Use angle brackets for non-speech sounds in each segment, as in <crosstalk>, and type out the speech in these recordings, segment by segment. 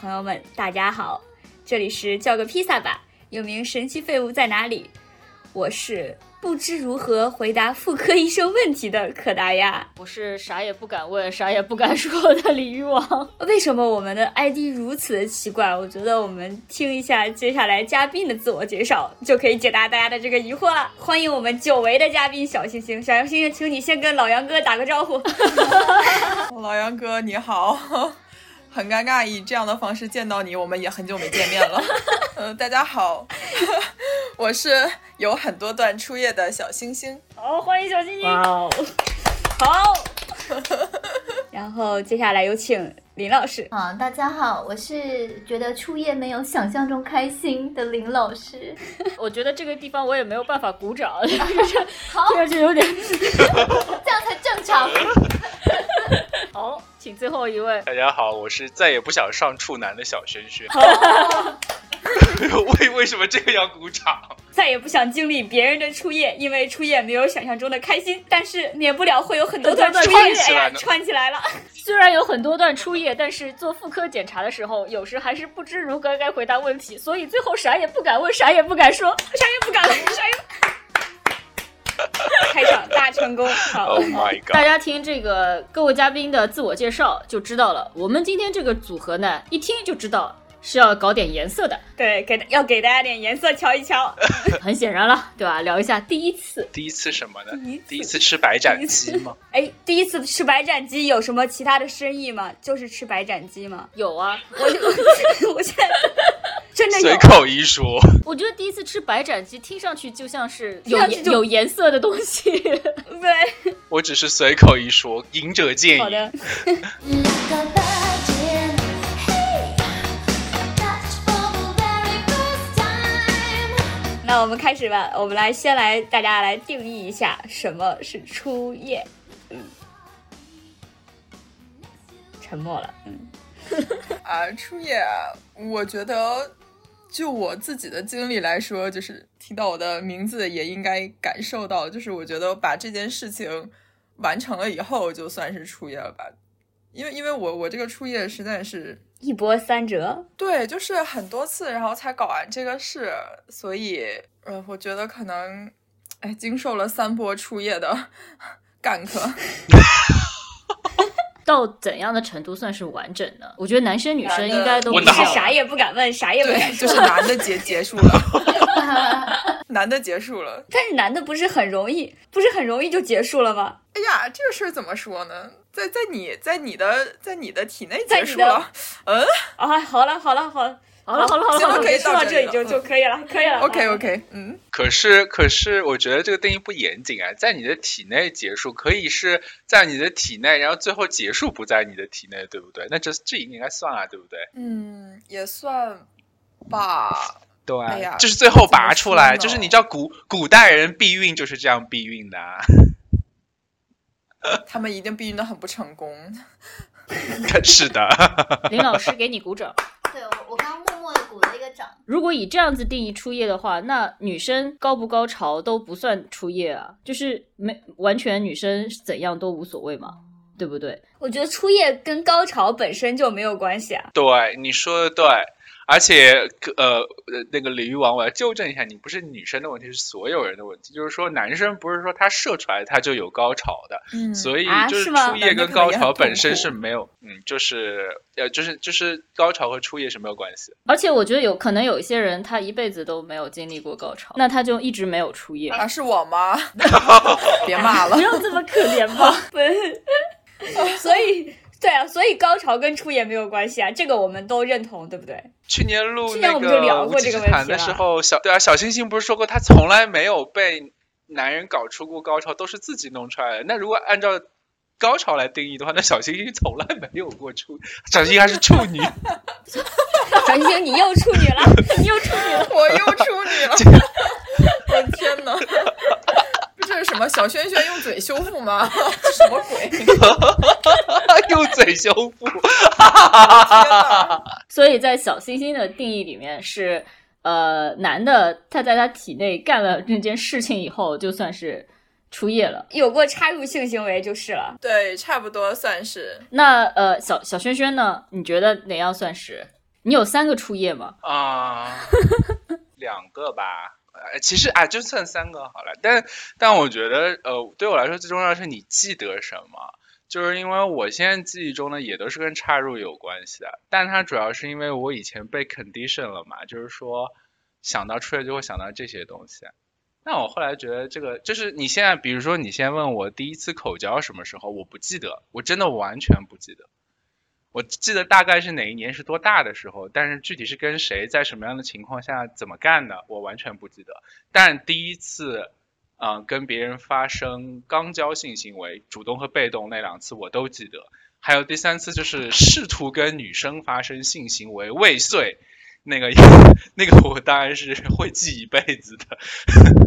朋友们，大家好，这里是叫个披萨吧，又名神奇废物在哪里？我是不知如何回答妇科医生问题的可达鸭。我是啥也不敢问、啥也不敢说的鲤鱼王。为什么我们的 ID 如此的奇怪？我觉得我们听一下接下来嘉宾的自我介绍，就可以解答大家的这个疑惑了。欢迎我们久违的嘉宾小星星，小星星，请你先跟老杨哥打个招呼。<laughs> <laughs> 老杨哥你好，很尴尬以这样的方式见到你，我们也很久没见面了。嗯、<laughs> 大家好，<laughs> 我是有很多段初夜的小星星。好，欢迎小星星。哇哦，好。<laughs> 然后接下来有请林老师。啊，大家好，我是觉得初夜没有想象中开心的林老师。我觉得这个地方我也没有办法鼓掌，好，这个就有点这样才正常。<laughs> 好。请最后一位，大家好，我是再也不想上处男的小轩轩。<laughs> 为为什么这个要鼓掌？再也不想经历别人的初夜，因为初夜没有想象中的开心，但是免不了会有很多段初夜，串起来哎呀，呢串起来了。<laughs> 虽然有很多段初夜，但是做妇科检查的时候，有时还是不知如何该回答问题，所以最后啥也不敢问，啥也不敢说。啥也不敢，啥也不。<laughs> 开场大成功，好。Oh my 大！家听这个各位嘉宾的自我介绍就知道了，我们今天这个组合呢，一听就知道是要搞点颜色的。对，给要给大家点颜色瞧一瞧。<laughs> 很显然了，对吧？聊一下第一次，第一次什么呢第一次？第一次吃白斩鸡吗？<laughs> 哎，第一次吃白斩鸡有什么其他的深意吗？就是吃白斩鸡吗？有啊，<laughs> 我就我现在真的随。口一说，我觉得第一次吃白斩鸡，听上去就像是有有颜色的东西。对，我只是随口一说，仁者见好。的。那我们开始吧，我们来先来大家来定义一下什么是初夜。嗯，沉默了。嗯，<laughs> 啊，初夜，我觉得就我自己的经历来说，就是听到我的名字也应该感受到，就是我觉得把这件事情完成了以后，就算是初夜了吧。因为因为我我这个初夜实在是一波三折。对，就是很多次，然后才搞完这个事，所以呃，我觉得可能哎，经受了三波初夜的 <laughs> 干渴。<laughs> 到怎样的程度算是完整呢？我觉得男生女生应该都问得好是啥也不敢问，啥也不敢，说。就是男的结结束了，<laughs> 男的结束了。但是男的不是很容易，不是很容易就结束了吗？哎呀，这个事儿怎么说呢？在在你在你的在你的体内结束了。<laughs> 嗯啊，好了好了好了，好了好了好了行了，好了可以到这里这里就就可以了，可以了。OK OK，嗯，可是，可是，我觉得这个定义不严谨啊，在你的体内结束，可以是在你的体内，然后最后结束不在你的体内，对不对？那这这应该算啊，对不对？嗯，也算吧。对，哎呀就是最后拔出来，就是你知道古古代人避孕就是这样避孕的、啊，<laughs> 他们一定避孕的很不成功。<laughs> 是的。<laughs> 林老师给你鼓掌。对我，我刚刚默默的鼓了一个掌。如果以这样子定义初夜的话，那女生高不高潮都不算初夜啊，就是没完全女生怎样都无所谓嘛，对不对？我觉得初夜跟高潮本身就没有关系啊。对，你说的对，而且呃呃，那个鲤鱼王，我要纠正一下，你不是女生的问题，是所有人的问题。就是说，男生不是说他射出来他就有高潮的，嗯所以啊就是初夜跟高潮本身是没有，嗯，就是呃，就是就是高潮和初夜是没有关系。而且我觉得有可能有一些人他一辈子都没有经历过高潮，那他就一直没有初夜。啊，是我吗？<laughs> 别骂了不。要这么可怜吧？<laughs> 对，<laughs> 所以 <laughs> 对啊，所以高潮跟出演没有关系啊，这个我们都认同，对不对？去年录去年那我们就聊个无稽过这个问之谈的时候，小对啊，小星星不是说过他从来没有被男人搞出过高潮，都是自己弄出来的。那如果按照高潮来定义的话，那小星星从来没有过处，小星星还是处女。<laughs> 小星星，你又处女了，你又处女了。我又处女了，<laughs> 我的天哪！这是什么小轩轩用嘴修复吗？这 <laughs> 什么鬼？天 <laughs> 用嘴修复，哪！所以在小星星的定义里面是，呃，男的他在他体内干了那件事情以后，就算是初夜了。有过插入性行为就是了。对，差不多算是。那呃，小小轩轩呢？你觉得哪样算是？你有三个初夜吗？啊、两个吧。呃，其实啊，就算三个好了。但但我觉得，呃，对我来说最重要的是你记得什么。就是因为我现在记忆中呢，也都是跟插入有关系的，但它主要是因为我以前被 condition 了嘛，就是说想到出来就会想到这些东西。那我后来觉得这个就是你现在，比如说你先问我第一次口交什么时候，我不记得，我真的完全不记得。我记得大概是哪一年是多大的时候，但是具体是跟谁在什么样的情况下怎么干的，我完全不记得。但第一次，嗯、跟别人发生肛交性行为，主动和被动那两次我都记得。还有第三次就是试图跟女生发生性行为未遂，那个 <laughs> 那个我当然是会记一辈子的。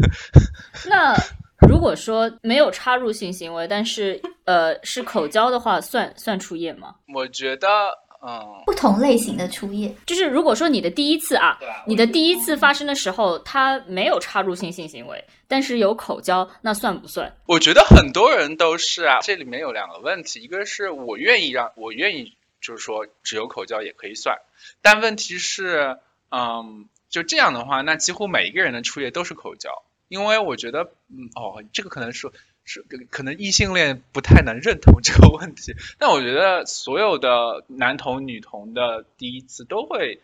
<laughs> 那如果说没有插入性行为，但是呃是口交的话，算算初夜吗？我觉得，嗯，不同类型的初夜，就是如果说你的第一次啊，你的第一次发生的时候，他没有插入性性行为，但是有口交，那算不算？我觉得很多人都是啊，这里面有两个问题，一个是我愿意让我愿意，就是说只有口交也可以算，但问题是，嗯，就这样的话，那几乎每一个人的初夜都是口交，因为我觉得，嗯，哦，这个可能是是可能异性恋不太能认同这个问题，但我觉得所有的男同女同的第一次都会。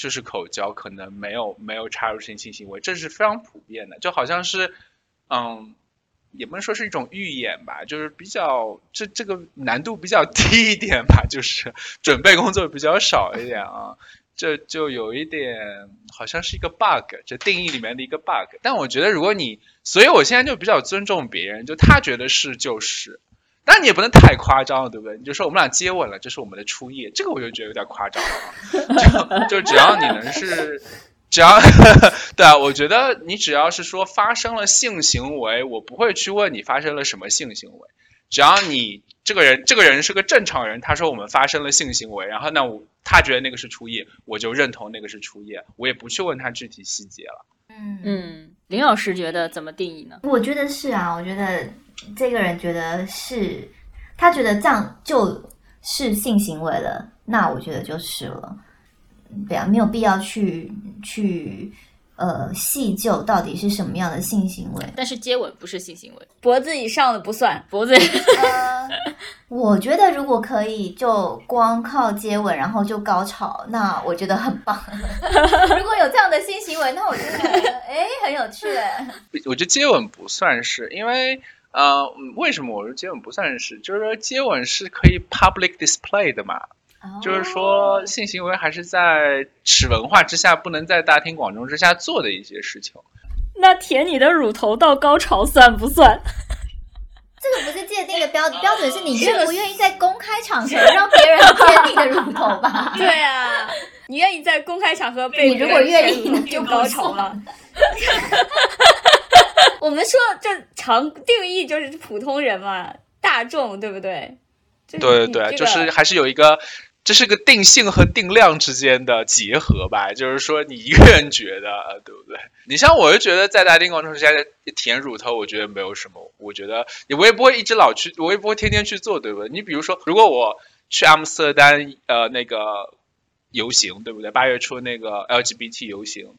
就是口交，可能没有没有插入性性行为，这是非常普遍的，就好像是，嗯，也不能说是一种预演吧，就是比较这这个难度比较低一点吧，就是准备工作比较少一点啊，这就有一点好像是一个 bug，这定义里面的一个 bug。但我觉得如果你，所以我现在就比较尊重别人，就他觉得是就是。但你也不能太夸张了，对不对？你就说我们俩接吻了，这是我们的初夜，这个我就觉得有点夸张了。就就只要你能是，只要 <laughs> 对啊，我觉得你只要是说发生了性行为，我不会去问你发生了什么性行为。只要你这个人这个人是个正常人，他说我们发生了性行为，然后那我他觉得那个是初夜，我就认同那个是初夜，我也不去问他具体细节了。嗯嗯，林老师觉得怎么定义呢？我觉得是啊，我觉得这个人觉得是，他觉得这样就是性行为了，那我觉得就是了。对啊，没有必要去去呃细究到底是什么样的性行为。但是接吻不是性行为，脖子以上的不算。脖子 <laughs> 呃，我觉得如果可以就光靠接吻，然后就高潮，那我觉得很棒。<laughs> <laughs> 如果有这样的性行为，那我就觉得哎很有趣哎。我觉得接吻不算是，因为呃，嗯为什么我说接吻不算是？就是说接吻是可以 public display 的嘛，就是说性行为还是在耻文化之下，不能在大庭广众之下做的一些事情。那舔你的乳头到高潮算不算？这个不是界定的标标准，是你愿不愿意在公开场合让别人舔你的乳头吧？<laughs> 对啊，你愿意在公开场合被你如果愿意那就高潮了。我们说这常定义就是普通人嘛，大众对不对？对对对，就是还是有一个，这是个定性和定量之间的结合吧。就是说你一个人觉得，<laughs> 对不对？你像我就觉得在大庭广众之下舔乳头，我觉得没有什么，我觉得我也不会一直老去，我也不会天天去做，对不对？你比如说，如果我去阿姆斯特丹，呃，那个游行，对不对？八月初那个 LGBT 游行。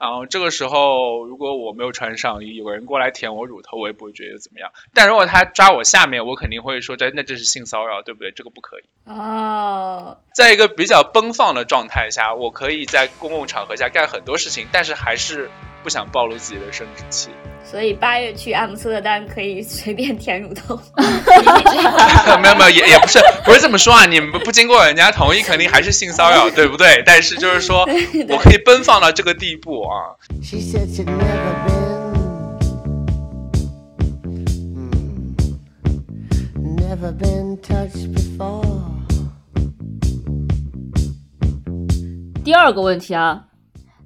然后这个时候，如果我没有穿上衣，有个人过来舔我乳头，我也不会觉得怎么样。但如果他抓我下面，我肯定会说这那这是性骚扰，对不对？这个不可以。哦，在一个比较奔放的状态下，我可以在公共场合下干很多事情，但是还是不想暴露自己的生殖器。<laughs> 所以八月去阿姆斯特丹可以随便舔乳头。<laughs> 没有没有，也也不是不是这么说啊，你们不不经过人家同意，肯定还是性骚扰，对不对？但是就是说我可以奔放到这个地步啊。She said she'd never been, never been touched before. 第二个问题啊，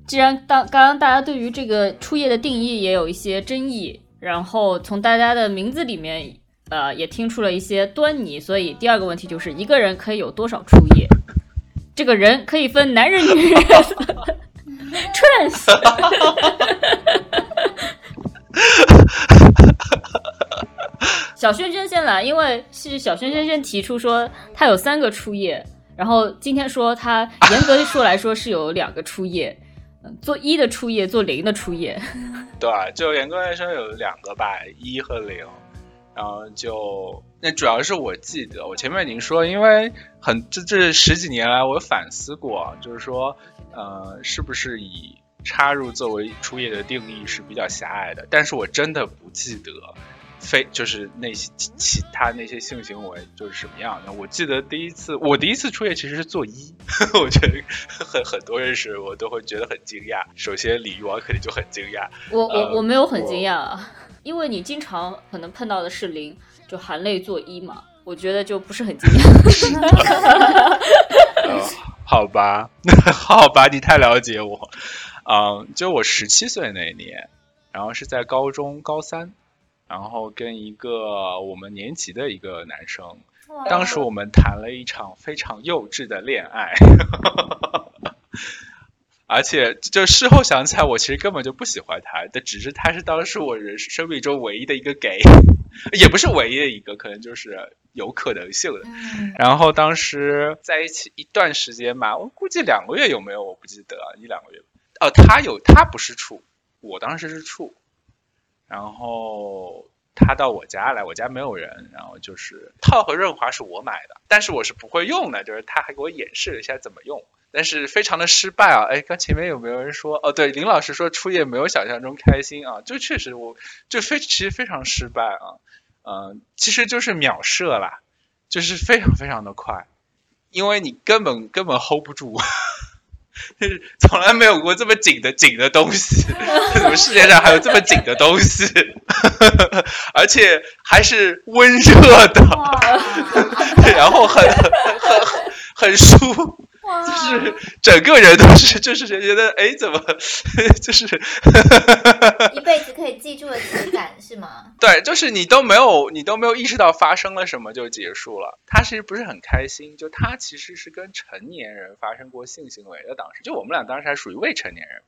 既然当刚刚大家对于这个初夜的定义也有一些争议，然后从大家的名字里面呃也听出了一些端倪，所以第二个问题就是一个人可以有多少初夜？这个人可以分男人、女人、<laughs> trans。<laughs> 小轩轩先来，因为是小轩轩先提出说他有三个初夜，然后今天说他严格地说来说是有两个初夜，嗯，<laughs> 做一的初夜，做零的初夜。<laughs> 对？就严格来说有两个吧，一和零。然后就那主要是我记得，我前面已经说，因为很这这十几年来我反思过，就是说，呃，是不是以插入作为初夜的定义是比较狭隘的？但是我真的不记得。非就是那些其其他那些性行为就是什么样的？我记得第一次我第一次初夜其实是做一，<laughs> 我觉得很很多人是我都会觉得很惊讶。首先李玉王肯定就很惊讶，我呃我我没有很惊讶，啊，因为你经常可能碰到的是零，就含泪做一嘛，我觉得就不是很惊讶。<laughs> <laughs> 呃，好吧，<laughs> 好吧，你太了解我。嗯，就我十七岁那一年，然后是在高中高三，然后跟一个我们年级的一个男生，当时我们谈了一场非常幼稚的恋爱，<laughs> 而且就事后想起来，我其实根本就不喜欢他，但只是他是当时我人生命中唯一的一个 gay，也不是唯一的一个，可能就是有可能性的。嗯然后当时在一起一段时间吧，我估计两个月有没有我不记得，一两个月。哦，他有，他不是处，我当时是处。然后他到我家来，我家没有人，然后就是套和润滑是我买的，但是我是不会用的，就是他还给我演示了一下怎么用，但是非常的失败啊！哎，刚前面有没有人说？哦，对，林老师说初夜没有想象中开心啊，就确实我就非其实非常失败啊，嗯、其实就是秒射啦，就是非常非常的快，因为你根本根本 hold 不住。就 <laughs> 是从来没有过这么紧的紧的东西，<laughs> 怎么世界上还有这么紧的东西？<laughs> 而且还是温热的，然后很很很很舒，就是整个人都是 <laughs> 就是觉得哎怎么 <laughs> 就是一辈子可以记住的情感是吗？<laughs> 对，就是你都没有你都没有意识到发生了什么就结束了。他其实不是很开心，就他其实是跟成年人发生过性行为的，当时就我们俩当时还属于未成年人，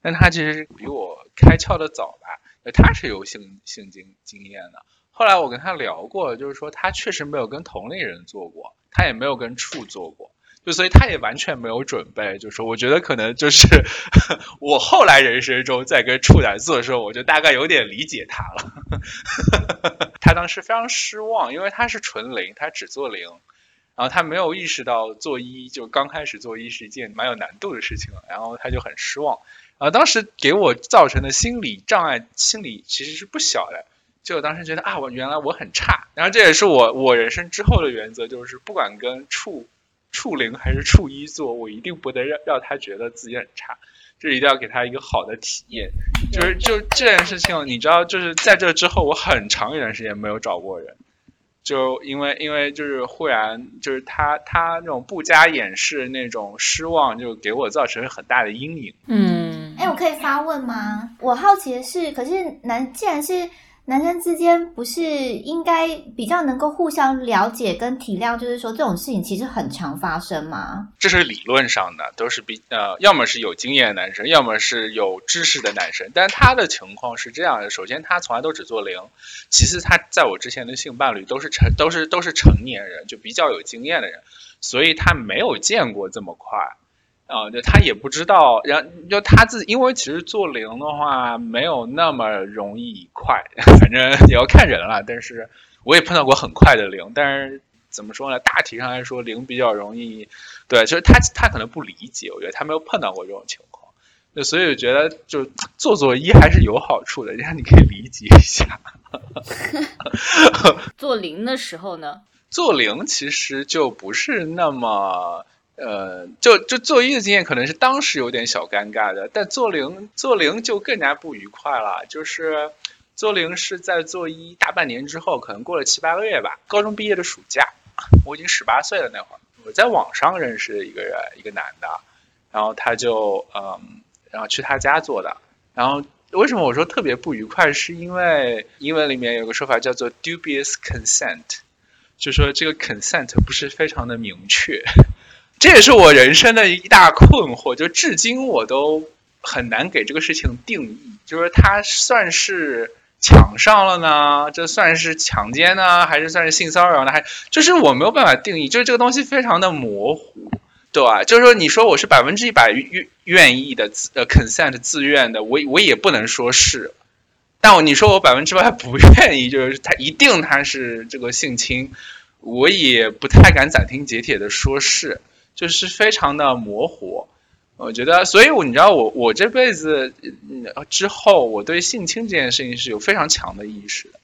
但他其实是比我开窍的早吧，他是有性性经经验的。后来我跟他聊过，就是说他确实没有跟同龄人做过，他也没有跟处做过。就所以他也完全没有准备，就说我觉得可能就是 <laughs> 我后来人生中在跟处男做的时候，我就大概有点理解他了。<laughs> 他当时非常失望，因为他是纯零，他只做零，然后他没有意识到做一就刚开始做一是一件蛮有难度的事情，然后他就很失望。啊，当时给我造成的心理障碍，心理其实是不小的。就我当时觉得啊，我原来我很差，然后这也是我我人生之后的原则，就是不管跟处处零还是处一做，我一定不能让让他觉得自己很差，就是一定要给他一个好的体验。就是就这件事情，你知道，就是在这之后，我很长一段时间没有找过人，就因为因为就是忽然就是他他那种不加掩饰那种失望，就给我造成很大的阴影。嗯，哎，我可以发问吗？我好奇的是，可是男既然是男生之间，不是应该比较能够互相了解跟体谅？就是说这种事情其实很常发生吗？这是理论上的，都是比呃，要么是有经验的男生，要么是有知识的男生。但他的情况是这样的：首先，他从来都只做零；其次，他在我之前的性伴侣都是成都是都是成年人，就比较有经验的人，所以他没有见过这么快。啊、就他也不知道，然后就他自己，因为其实做零的话没有那么容易快，反正也要看人了。但是我也碰到过很快的零，但是怎么说呢？大体上来说，零比较容易。对，就是他他可能不理解，我觉得他没有碰到过这种情况。对，所以我觉得就做做一还是有好处的，让你可以理解一下。<laughs> 做零的时候呢，做零其实就不是那么。呃，就就做一的经验可能是当时有点小尴尬的，但做零做零就更加不愉快了。就是做零是在做一大半年之后，可能过了七八个月吧，高中毕业的暑假，我已经十八岁了那会儿，我在网上认识一个人，一个男的，然后他就嗯，然后去他家做的，然后为什么我说特别不愉快，是因为英文里面有个说法叫做 dubious consent，就说这个 consent 不是非常的明确。这也是我人生的一大困惑，就至今我都很难给这个事情定义。就是它算是强上了呢？这算是强奸呢，还是算是性骚扰呢？还就是我没有办法定义，就是这个东西非常的模糊，对吧？就是说，你说我是百分之一百愿愿意的，呃，consent 自愿的，我我也不能说是。但我你说我百分之百不愿意，就是他一定他是这个性侵，我也不太敢斩钉截铁的说是，就是非常的模糊。我觉得，所以我你知道我我这辈子嗯之后，我对性侵这件事情是有非常强的意识的，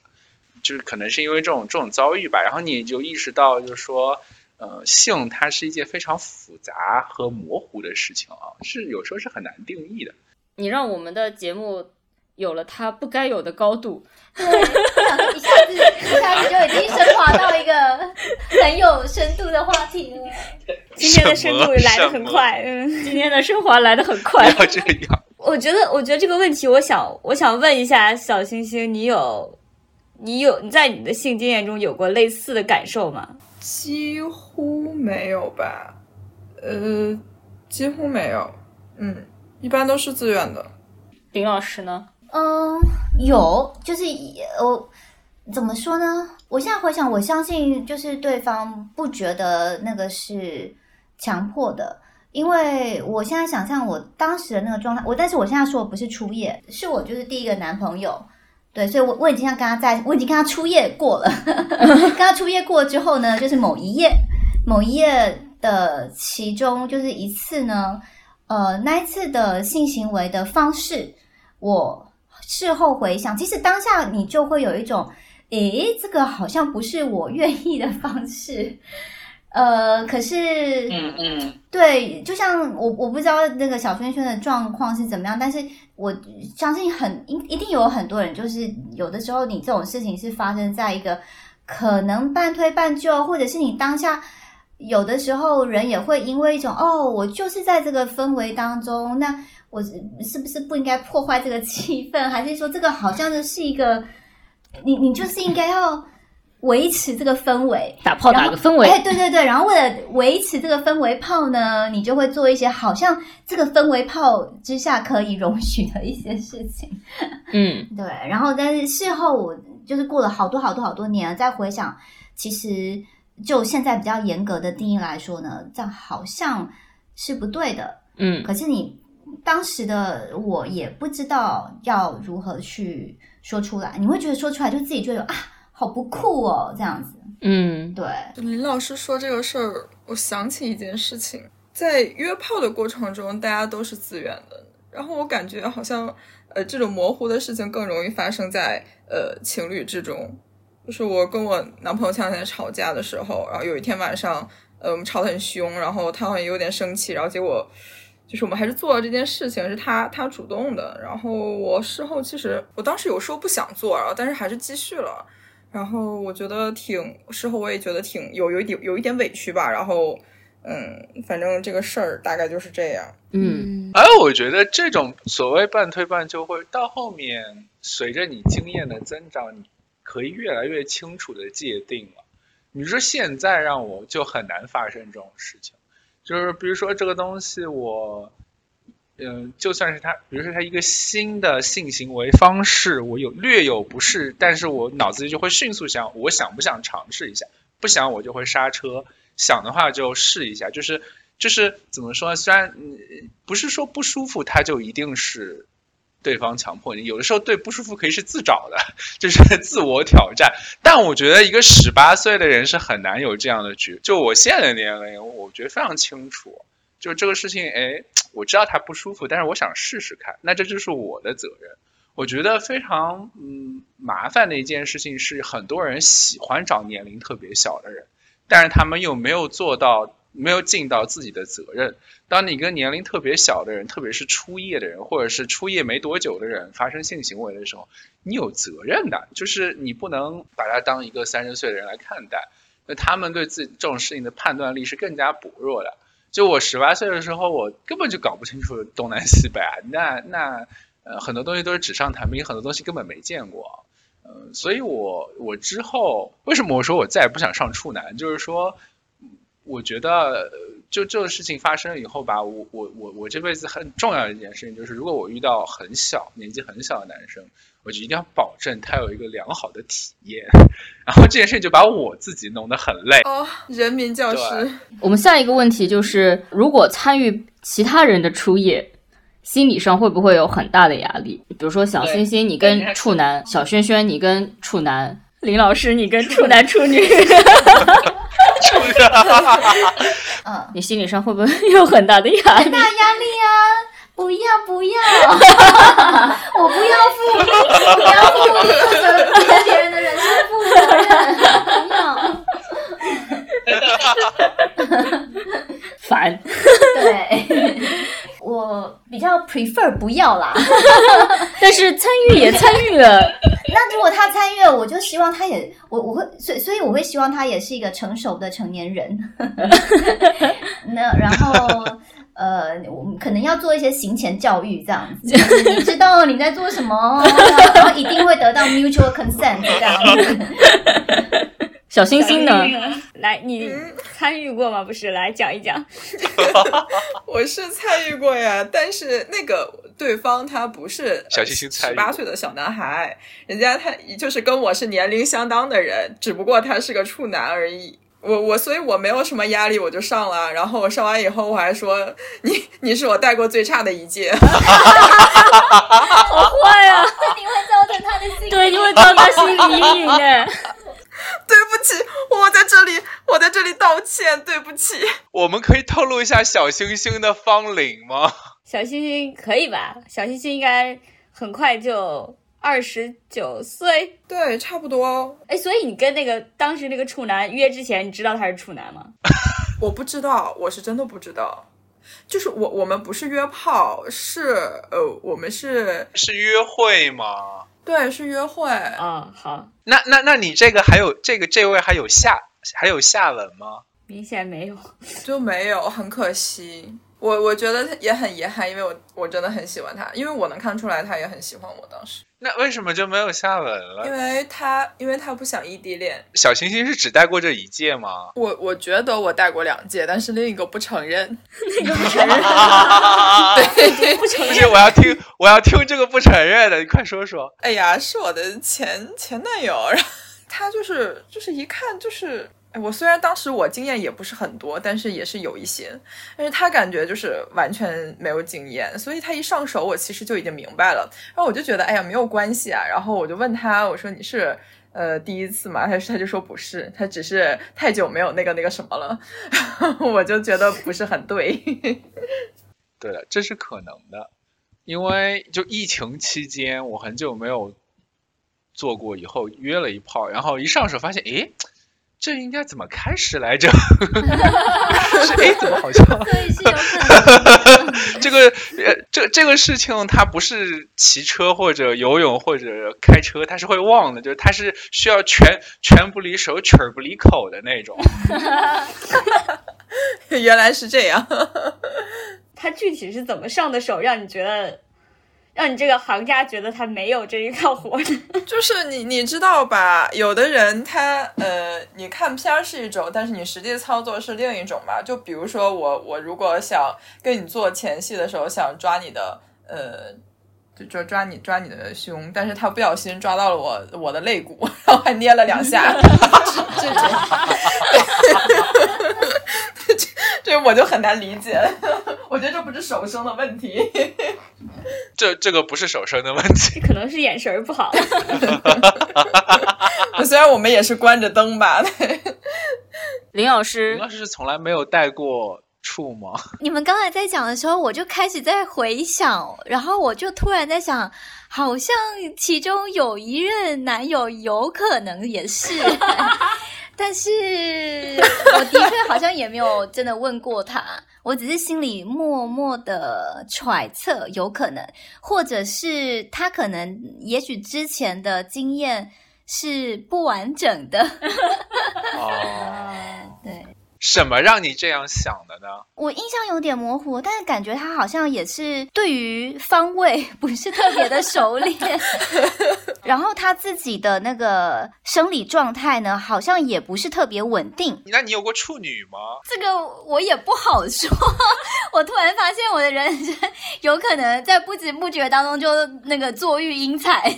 就是可能是因为这种这种遭遇吧，然后你就意识到，就是说，呃，性它是一件非常复杂和模糊的事情啊，是有时候是很难定义的。你让我们的节目有了它不该有的高度，<laughs> 对，一下子一下子就已经升华到一个很有深度的话题了。今天的深度来的很快，嗯。今天的升华来的很快。不要这样，我觉得，我觉得这个问题，我想，我想问一下小星星，你有，你有你在你的性经验中有过类似的感受吗？几乎没有吧，呃，几乎没有，嗯，一般都是自愿的。林老师呢？嗯，有，就是我怎么说呢？我现在回想，我相信就是对方不觉得那个是强迫的，因为我现在想象我当时的那个状态，我但是我现在说的不是初夜，是我就是第一个男朋友，对，所以我我已经要跟他在，我已经跟他初夜过了，<laughs> 跟他初夜过之后呢，就是某一夜，某一夜的其中就是一次呢，呃，那一次的性行为的方式，我事后回想，其实当下你就会有一种，诶，这个好像不是我愿意的方式，呃，可是，嗯嗯，对，就像我我不知道那个小轩轩的状况是怎么样，但是我相信很一一定有很多人，就是有的时候你这种事情是发生在一个可能半推半就，或者是你当下有的时候人也会因为一种哦，我就是在这个氛围当中，那我是是不是不应该破坏这个气氛，还是说这个好像就是一个你你就是应该要维持这个氛围，<laughs> 打炮打个氛围哎，对对对，然后为了维持这个氛围炮呢，你就会做一些好像这个氛围炮之下可以容许的一些事情。嗯 <laughs> 对，然后但是事后我就是过了好多好多好多年了，再回想，其实就现在比较严格的定义来说呢，这样好像是不对的。嗯可是你当时的我也不知道要如何去说出来，你会觉得说出来就自己觉得啊，好不酷哦，这样子。嗯对，林老师说这个事儿，我想起一件事情，在约炮的过程中，大家都是自愿的，然后我感觉好像，呃，这种模糊的事情更容易发生在呃情侣之中。就是我跟我男朋友前两天吵架的时候，然后有一天晚上，呃，我们吵得很凶，然后他好像有点生气，然后结果就是我们还是做了这件事情，是他他主动的，然后我事后其实我当时有说不想做，然后但是还是继续了。然后我觉得挺事后我也觉得挺有有一点有一点委屈吧，然后嗯，反正这个事儿大概就是这样。嗯而我觉得这种所谓半推半就，会到后面随着你经验的增长，你可以越来越清楚的界定了。你说现在让我就很难发生这种事情，就是比如说这个东西我。嗯，就算是它，比如说它一个新的性行为方式，我有略有不适，但是我脑子里就会迅速想，我想不想尝试一下？不想我就会刹车，想的话就试一下。就是就是怎么说？虽然嗯不是说不舒服，它就一定是对方强迫你，有的时候对不舒服可以是自找的，就是 <laughs> 自我挑战。但我觉得一个十八岁的人是很难有这样的局，就我现在的年龄，我觉得非常清楚。就这个事情，哎，我知道他不舒服，但是我想试试看，那这就是我的责任。我觉得非常嗯麻烦的一件事情是，很多人喜欢找年龄特别小的人，但是他们又没有做到，没有尽到自己的责任。当你跟年龄特别小的人，特别是初夜的人，或者是初夜没多久的人发生性行为的时候，你有责任的，就是你不能把他当一个三十岁的人来看待。那他们对自己这种事情的判断力是更加薄弱的。就我十八岁的时候，我根本就搞不清楚东南西北啊，那那呃很多东西都是纸上谈兵，很多东西根本没见过。呃，所以我我之后为什么我说我再也不想上处男，就是说，我觉得呃就这个事情发生了以后吧，我我我我这辈子很重要的一件事情就是，如果我遇到很小年纪很小的男生，我就一定要保证他有一个良好的体验。<laughs> 然后这件事情就把我自己弄得很累。哦，人民教师，<laughs> 我们下一个问题就是，如果参与其他人的初夜，心理上会不会有很大的压力？比如说小星星，你跟处男；小轩轩，你跟处男；林老师，你跟处男处女，<laughs> <laughs> 嗯，你心理上会不会 <laughs> 有很大的压力？大压力啊！不要不要，<laughs> 我不要负，不要负责对别人的人生负责任，不要。烦。对，我比较 prefer 不要啦。<laughs> 但是参与也参与了，<laughs> 那如果他参与了，我就希望他也，我我会，所以所以我会希望他也是一个成熟的成年人。<laughs> 那然后呃，我们可能要做一些行前教育，这样子，你知道你在做什么，然后一定会得到 mutual consent 这样子。小星星呢？来，你参与过吗？不是，来讲一讲。<laughs> 我是参与过呀，但是那个对方他不是小星星参十八岁的小男孩，人家他就是跟我是年龄相当的人，只不过他是个处男而已。我我所以我没有什么压力，我就上了。然后我上完以后，我还说 <laughs> 你你是我带过最差的一届。<laughs> 好坏啊！你会造成他的心理对，你会造成他心理阴影的。<laughs> 对不起，我在这里我在这里道歉，对不起。我们可以透露一下小星星的芳龄吗？小星星可以吧？小星星应该很快就二十九岁。对，差不多。哎，所以你跟那个当时那个处男约之前，你知道他是处男吗？<laughs> 我不知道，我是真的不知道。就是我我们不是约炮，是呃，我们是是约会吗？对是约会。嗯、好，那那那你这个还有这个这位还有下还有下文吗？明显没有。就没有，很可惜。我我觉得也很遗憾，因为我我真的很喜欢他，因为我能看出来他也很喜欢我当时，那为什么就没有下文了因？为他因为他不想异地恋。小星星是只带过这一届吗？我我觉得我带过两届，但是另一个不承认。<laughs> <laughs> 不承认，不是，我要听我要听这个不承认的，你快说说。哎呀，是我的前前男友，然后他就是就是一看就是。我虽然当时我经验也不是很多，但是也是有一些，但是他感觉就是完全没有经验，所以他一上手，我其实就已经明白了。然后我就觉得，哎呀，没有关系啊。然后我就问他，我说你是呃第一次吗？他他就说不是，他只是太久没有那个那个什么了。<laughs> 我就觉得不是很对。对了，这是可能的，因为就疫情期间，我很久没有做过，以后约了一炮，然后一上手发现，诶，这应该怎么开始来着？<laughs> 是 A，怎么好像。<laughs> 这个呃，这这个事情它不是骑车或者游泳或者开车，它是会忘的，就是它是需要拳拳不离手，曲儿不离口的那种。<laughs> 原来是这样。他具体是怎么上的手，让你觉得，让你这个行家觉得他没有这一套活着？<laughs> 就是你你知道吧？有的人他呃，你看片儿是一种，但是你实际操作是另一种吧。就比如说我我如果想跟你做前戏的时候，想抓你的呃，就抓抓你抓你的胸，但是他不小心抓到了我我的肋骨，然后还捏了两下，这 <laughs> 这种，这这我就很难理解。我觉得这不是手生的问题。这这个不是手生的问题，可能是眼神儿不好。<laughs> 虽然我们也是关着灯吧，<laughs> 林老师林老师是从来没有带过处吗？<laughs> 你们刚才在讲的时候，我就开始在回想，然后我就突然在想，好像其中有一任男友有可能也是，<laughs> 但是我的确好像也没有真的问过他，我只是心里默默的揣测，有可能，或者是他可能也许之前的经验是不完整的，哦，对。<laughs> 什么让你这样想的呢？我印象有点模糊，但是感觉他好像也是对于方位不是特别的熟练，<laughs> 然后他自己的那个生理状态呢，好像也不是特别稳定。那你有过处女吗？这个我也不好说。我突然发现我的人生有可能在不知不觉当中就那个坐育英才。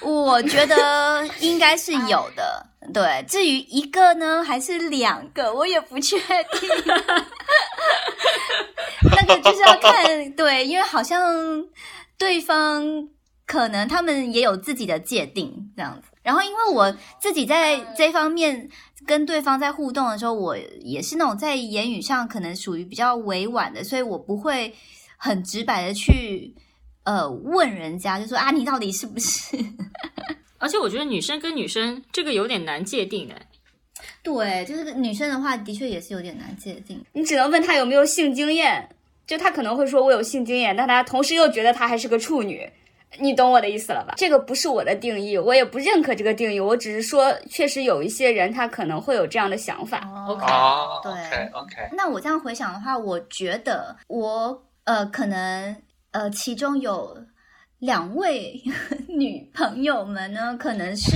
我觉得应该是有的，对。至于一个呢，还是两个，我也不确定。<laughs> 那个就是要看，对，因为好像对方可能他们也有自己的界定这样子。然后，因为我自己在这方面跟对方在互动的时候，我也是那种在言语上可能属于比较委婉的，所以我不会很直白的去呃问人家，就说啊，你到底是不是？而且我觉得女生跟女生这个有点难界定哎。对，就是女生的话，的确也是有点难界定。你只能问她有没有性经验，就她可能会说我有性经验，但她同时又觉得她还是个处女，你懂我的意思了吧？这个不是我的定义，我也不认可这个定义，我只是说，确实有一些人他可能会有这样的想法。OK 哦对，OK OK，那我这样回想的话，我觉得我呃可能呃其中有两位 <laughs> 女朋友们呢，可能是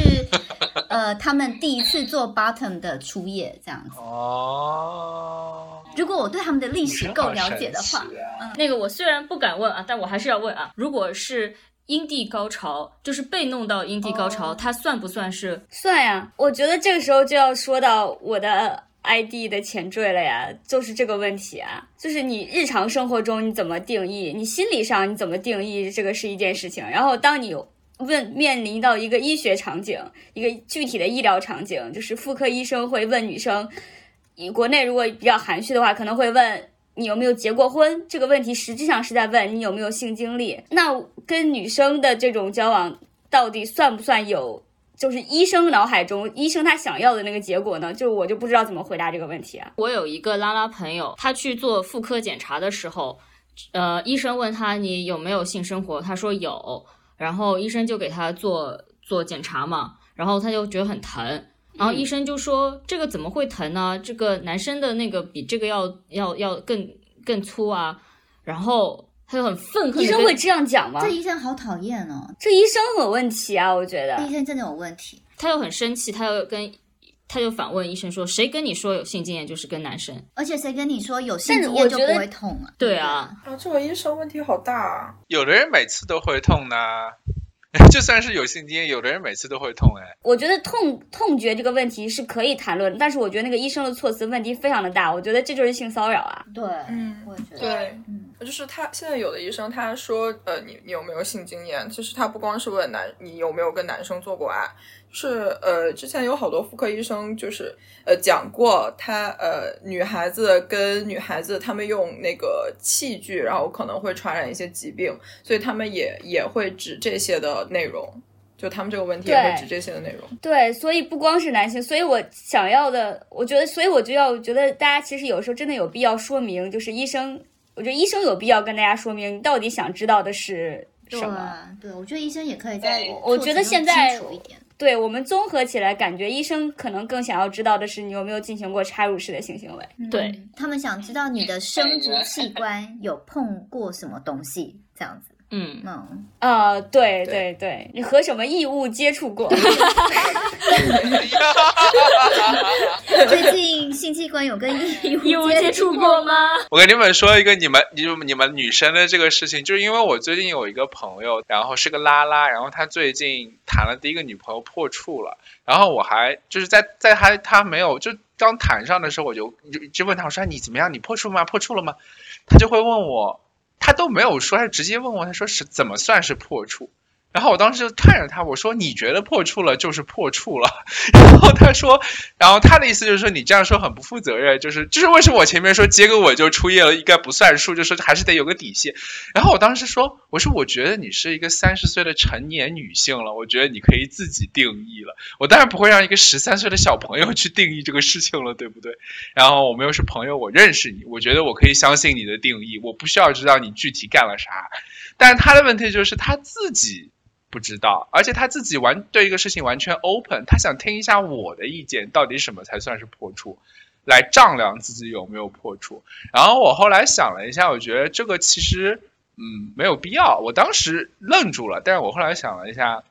<laughs> 呃他们第一次做 bottom 的初夜这样子。哦，如果我对他们的历史够了解的话，女生好神奇啊那个我虽然不敢问啊，但我还是要问啊，如果是阴蒂高潮，就是被弄到阴蒂高潮，它算不算是？算呀，我觉得这个时候就要说到我的 ID 的前缀了呀，就是这个问题啊，就是你日常生活中你怎么定义，你心理上你怎么定义这个是一件事情，然后当你问面临到一个医学场景，一个具体的医疗场景，就是妇科医生会问女生，你国内如果比较含蓄的话，可能会问。你有没有结过婚？这个问题实际上是在问你有没有性经历。那跟女生的这种交往，到底算不算有就是医生脑海中医生他想要的那个结果呢？就我就不知道怎么回答这个问题啊。我有一个拉拉朋友，他去做妇科检查的时候，呃，医生问他你有没有性生活，他说有，然后医生就给他做做检查嘛，然后他就觉得很疼。然后医生就说：“这个怎么会疼呢？这个男生的那个比这个要要要更更粗啊。”然后他就很愤恨。医生会这样讲吗这？医生好讨厌哦，这医生有问题啊，我觉这医。生真的有问题。他又很生气，他又跟他就反问医生说：“谁跟你说有性经验就是跟男生而且谁跟你说有性经验就不会痛啊？？”对啊，啊，这个医生问题好大啊！有的人每次都会痛呢，<laughs> 就算是有性经验，有的人每次都会痛哎。我觉得痛痛觉这个问题是可以谈论，但是我觉得那个医生的措辞问题非常的大，我觉得这就是性骚扰啊。对，嗯我也觉得。对，嗯就是他现在有的医生他说，呃，你你有没有性经验？其实他不光是问男你有没有跟男生做过爱，就是呃，之前有好多妇科医生就是呃讲过他呃女孩子跟女孩子他们用那个器具，然后可能会传染一些疾病，所以他们也也会指这些的内容。就他们这个问题也会指这些的内容。对，所以不光是男性，所以我想要的，我觉得，所以我就要觉得大家其实有时候真的有必要说明，就是医生，我觉得医生有必要跟大家说明，你到底想知道的是什么。啊，对，我觉得医生也可以在我觉得现在。对我们综合起来，感觉医生可能更想要知道的是你有没有进行过插入式的性行为。对嗯他们想知道你的生殖器官有碰过什么东西，这样子。嗯，嗯，啊、对对对，你和什么异物接触过？<laughs> <laughs> 最近性器官有跟异物 <laughs> 接触过吗？我跟你们说一个你们你你们女生的这个事情，就是因为我最近有一个朋友，然后是个拉拉，然后他最近谈了第一个女朋友破处了，然后我还就是在在他他没有就刚谈上的时候，我就就就问他我说哎你怎么样？你破处吗？破处了吗？他就会问我，他都没有说，他直接问我，他说是怎么算是破处？然后我当时就看着他，我说：“你觉得破处了就是破处了。<laughs> ”然后他说：“然后他的意思就是说你这样说很不负责任，就是就是为什么我前面说接个吻就出夜了应该不算数，就是还是得有个底线。”然后我当时说：“我说我觉得你是一个三十岁的成年女性了，我觉得你可以自己定义了。我当然不会让一个十三岁的小朋友去定义这个事情了，对不对？然后我们又是朋友，我认识你，我觉得我可以相信你的定义，我不需要知道你具体干了啥。但是他的问题就是他自己。不知道，而且他自己完对一个事情完全 open，他想听一下我的意见，到底什么才算是破处，来丈量自己有没有破处。然后我后来想了一下，我觉得这个其实嗯没有必要。我当时愣住了，但是我后来想了一下，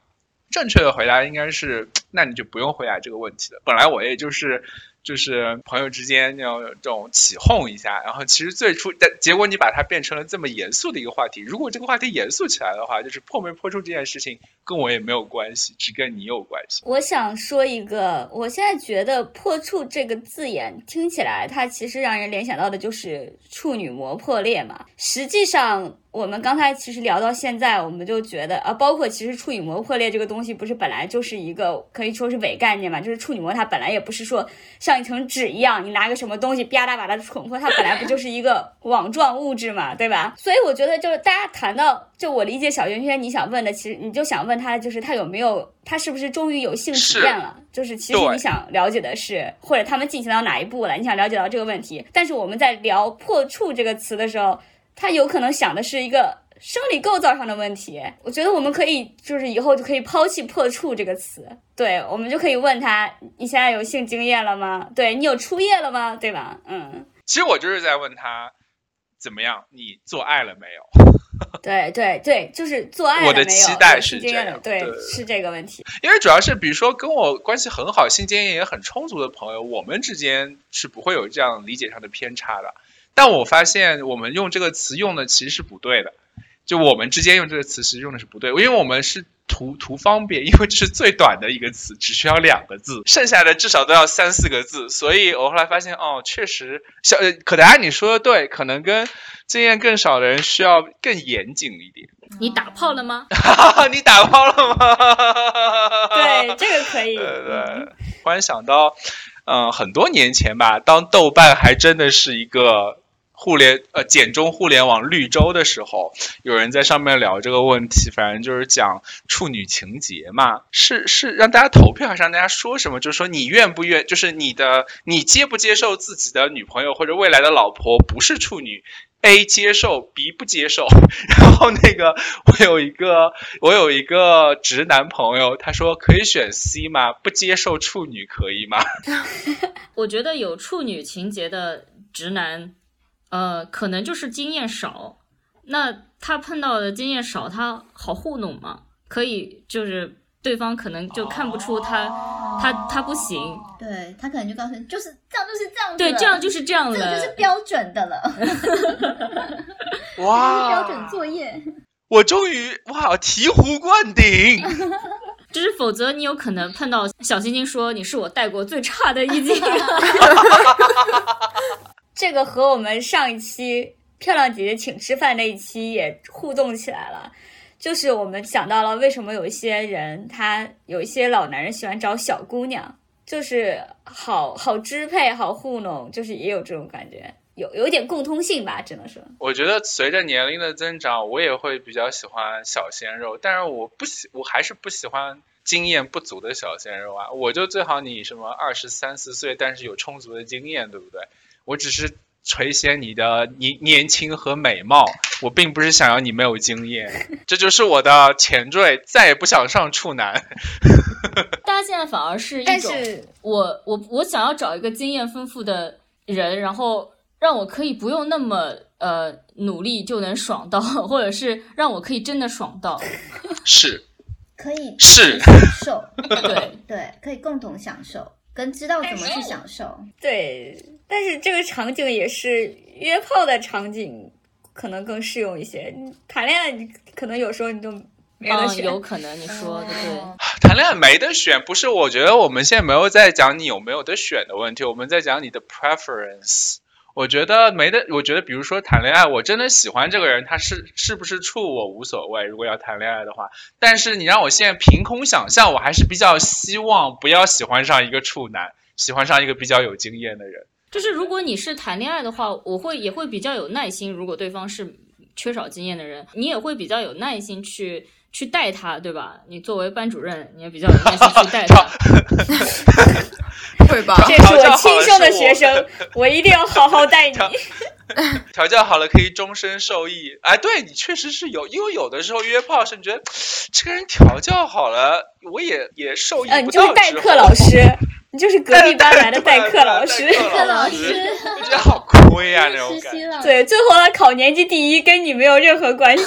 正确的回答应该是，那你就不用回答这个问题了。本来我也就是。就是朋友之间那种这种起哄一下，然后其实最初，但结果你把它变成了这么严肃的一个话题。如果这个话题严肃起来的话，就是破没破处这件事情跟我也没有关系，只跟你有关系。我想说一个，我现在觉得“破处”这个字眼听起来，它其实让人联想到的就是处女膜破裂嘛。实际上，我们刚才其实聊到现在，我们就觉得啊，包括其实处女膜破裂这个东西，不是本来就是一个可以说是伪概念嘛？就是处女膜它本来也不是说像一层纸一样，你拿个什么东西吧嗒把它捅破，它本来不就是一个 <laughs> 网状物质嘛，对吧？所以我觉得就是大家谈到，就我理解小圆圈你想问的，其实你就想问他，就是他有没有，他是不是终于有性体验了？就是其实你想了解的是，或者他们进行到哪一步了？你想了解到这个问题，但是我们在聊破处这个词的时候。他有可能想的是一个生理构造上的问题。我觉得我们可以就是以后就可以抛弃“破处”这个词，对我们就可以问他：你现在有性经验了吗？对你有初夜了吗？对吧？嗯，其实我就是在问他怎么样，你做爱了没有？<laughs> 对对对，就是做爱了我的期待是这样对，对是这个问题。因为主要是比如说跟我关系很好、性经验也很充足的朋友，我们之间是不会有这样理解上的偏差的。但我发现我们用这个词用的其实是不对的，就我们之间用这个词其实用的是不对，因为我们是图图方便，因为这是最短的一个词，只需要两个字，剩下的至少都要三四个字。所以我后来发现，哦，确实，小呃可达你说的对，可能跟经验更少的人需要更严谨一点。你打炮了吗？<laughs> 你打炮了吗？<laughs> 对，这个可以。对对，忽然想到，嗯、很多年前吧，当豆瓣还真的是一个互联呃简中互联网绿洲的时候，有人在上面聊这个问题，反正就是讲处女情节嘛，是是让大家投票，还是让大家说什么？就是说你愿不愿，就是你的你接不接受自己的女朋友或者未来的老婆不是处女。A 接受，B 不接受，<laughs> 然后那个我有一个我有一个直男朋友，他说可以选 C 吗？不接受处女可以吗？<laughs> 我觉得有处女情节的直男，呃，可能就是经验少。那他碰到的经验少，他好糊弄吗？可以，就是对方可能就看不出他、他他不行。对他可能就告诉你，就是这样，就是这样对，这样就是这样 <laughs> 这了。个就是标准的了，哇，标准作业。我终于哇醍醐灌顶！<laughs> 就是否则你有可能碰到小星星说你是我带过最差的一季。这个和我们上一期漂亮姐姐请吃饭那一期也互动起来了，就是我们想到了为什么有一些人他有一些老男人喜欢找小姑娘，就是好好支配、好糊弄，就是也有这种感觉，有有点共通性吧，只能说。我觉得随着年龄的增长，我也会比较喜欢小鲜肉，但是我不喜，我还是不喜欢经验不足的小鲜肉啊。我就最好你什么二十三四岁，但是有充足的经验，对不对？我只是垂涎你的年年轻和美貌，我并不是想要你没有经验，<laughs> 这就是我的前缀，再也不想上处男。大家现在反而是一种，但是我我我想要找一个经验丰富的人，然后让我可以不用那么呃努力就能爽到，<laughs> 或者是让我可以真的爽到。<laughs> 是可以是，享受，对，对，可以共同享受，跟知道怎么去享受。对，但是这个场景也是约炮的场景，可能更适用一些。你谈恋爱，你可能有时候你就没得嗯，选。有可能你说的对。哦 <laughs> 谈恋爱没得选，不是？我觉得我们现在没有在讲你有没有得选的问题，我们在讲你的 preference。我觉得没得，我觉得比如说谈恋爱，我真的喜欢这个人，他是是不是处我无所谓。如果要谈恋爱的话，但是你让我现在凭空想象，我还是比较希望不要喜欢上一个处男，喜欢上一个比较有经验的人。就是如果你是谈恋爱的话，我会也会比较有耐心。如果对方是缺少经验的人，你也会比较有耐心去去带他，对吧？你作为班主任，你也比较有耐心去带他。<laughs> 会吧？这是我亲生的学生，<laughs> 我一定要好好带你。<laughs> <laughs> 调教好了可以终身受益。哎，对你确实是有，因为有的时候约炮是你觉得 <sniffs> 这个人调教好了，我也也受益呃，你就是代课老师，你就是隔壁班来的 <laughs> 代课老师。代课老师，我觉得好亏啊 <laughs> 那种感觉。对，最后他考年级第一，跟你没有任何关系。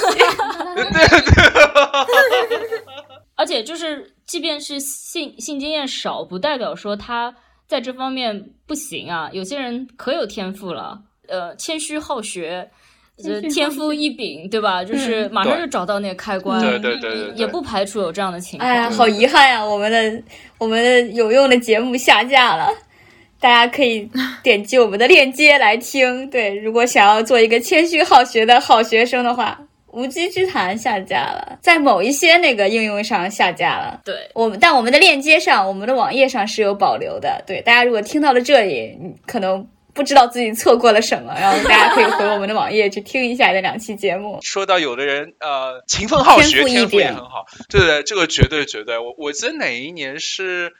而且就是，即便是性性经验少，不代表说他在这方面不行啊。有些人可有天赋了，呃，谦虚好学，呃，天赋异禀，对吧？就是马上就找到那个开关，对对对对对也不排除有这样的情况。哎呀，好遗憾呀、我们的我们的有用的节目下架了。大家可以 <laughs> 点击我们的链接来听。对，如果想要做一个谦虚好学的好学生的话，无稽之谈下架了，在某一些那个应用上下架了。对，我们但我们的链接上，我们的网页上是有保留的。对，大家如果听到了这里，你可能不知道自己错过了什么，然后大家可以回我们的网页去听一下这两期节目。说到有的人呃勤奋好学，天赋也很好，对对，这个绝对绝对。我我记得哪一年是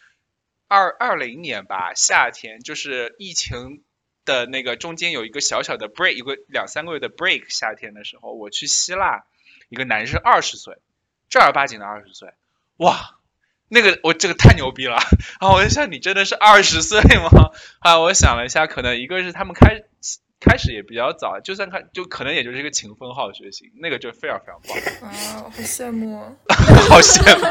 二二零年吧，夏天就是疫情的那个中间有一个小小的 break，有个两三个月的 break，夏天的时候我去希腊，一个男生二十岁，正儿八经的二十岁，哇。那个我这个太牛逼了，然后我就想你真的是二十岁吗？啊，我想了一下，可能一个是他们开开始也比较早，就算看就可能也就是一个勤奋好学型，那个就非常非常棒，啊，好羡慕哦。<laughs> 好羡慕。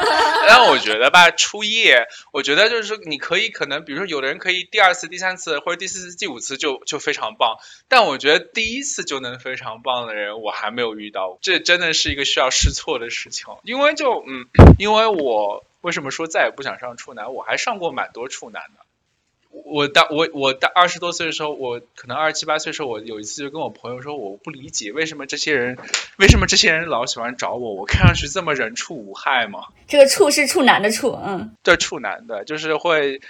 但我觉得吧，初夜，我觉得就是说你可以可能，比如说有的人可以第二次、第三次或者第四次、第五次就就非常棒，但我觉得第一次就能非常棒的人，我还没有遇到，这真的是一个需要试错的事情。因为就嗯，因为我为什么说再也不想上处男，我还上过蛮多处男的。我大我我大二十多岁的时候，我可能二十七八岁的时候，我有一次就跟我朋友说，我不理解为什么这些人，为什么这些人老喜欢找我？我看上去这么人畜无害吗？这个处是处男的处，嗯，对处男的，就是会，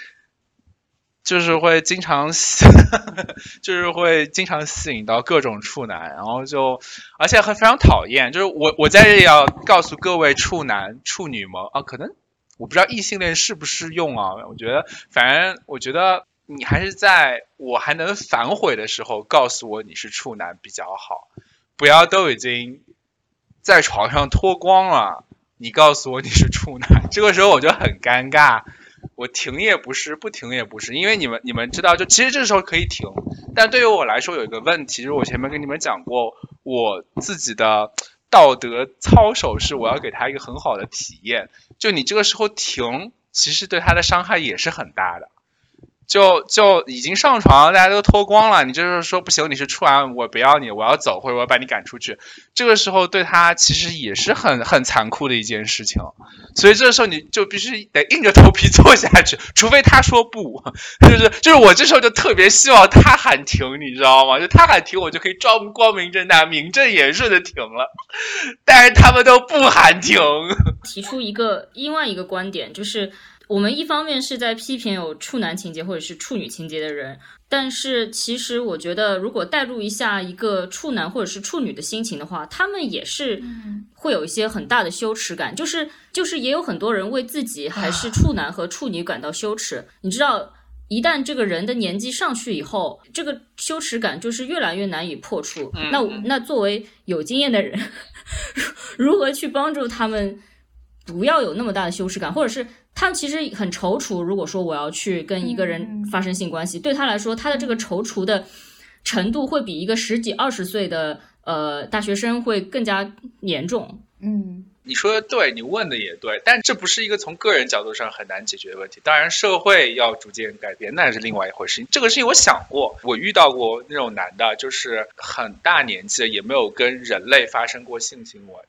就是会经常吸，<laughs> 就是会经常吸引到各种处男，然后就而且还非常讨厌。就是我我在这里要告诉各位处男处女们啊，可能我不知道异性恋适不适用啊，我觉得反正我觉得你还是在我还能反悔的时候告诉我你是处男比较好，不要都已经在床上脱光了。你告诉我你是处男，这个时候我就很尴尬，我停也不是，不停也不是，因为你们你们知道，就其实这时候可以停，但对于我来说有一个问题，就是我前面跟你们讲过，我自己的道德操守是我要给他一个很好的体验，就你这个时候停，其实对他的伤害也是很大的。就就已经上床，大家都脱光了，你就是说不行，你是处男，我不要你，我要走，或者我要把你赶出去。这个时候对他其实也是很很残酷的一件事情，所以这个时候你就必须得硬着头皮做下去，除非他说不，就是就是我这时候就特别希望他喊停，你知道吗？就他喊停，我就可以光光明正大、名正言顺的停了，但是他们都不喊停。提出一个另外一个观点，就是我们一方面是在批评有处男情节或者是处女情节的人，但是其实我觉得，如果带入一下一个处男或者是处女的心情的话，他们也是会有一些很大的羞耻感，就是就是也有很多人为自己还是处男和处女感到羞耻，你知道。一旦这个人的年纪上去以后，这个羞耻感就是越来越难以破除。那那作为有经验的人，<laughs> 如何去帮助他们不要有那么大的羞耻感，或者是他们其实很踌躇。如果说我要去跟一个人发生性关系，对他来说，他的这个踌躇的程度会比一个十几二十岁的呃大学生会更加严重。嗯，你说的对，你问的也对，但这不是一个从个人角度上很难解决的问题。当然，社会要逐渐改变，那是另外一回事。这个事情我想过，我遇到过那种男的，就是很大年纪了，也没有跟人类发生过性行为，呃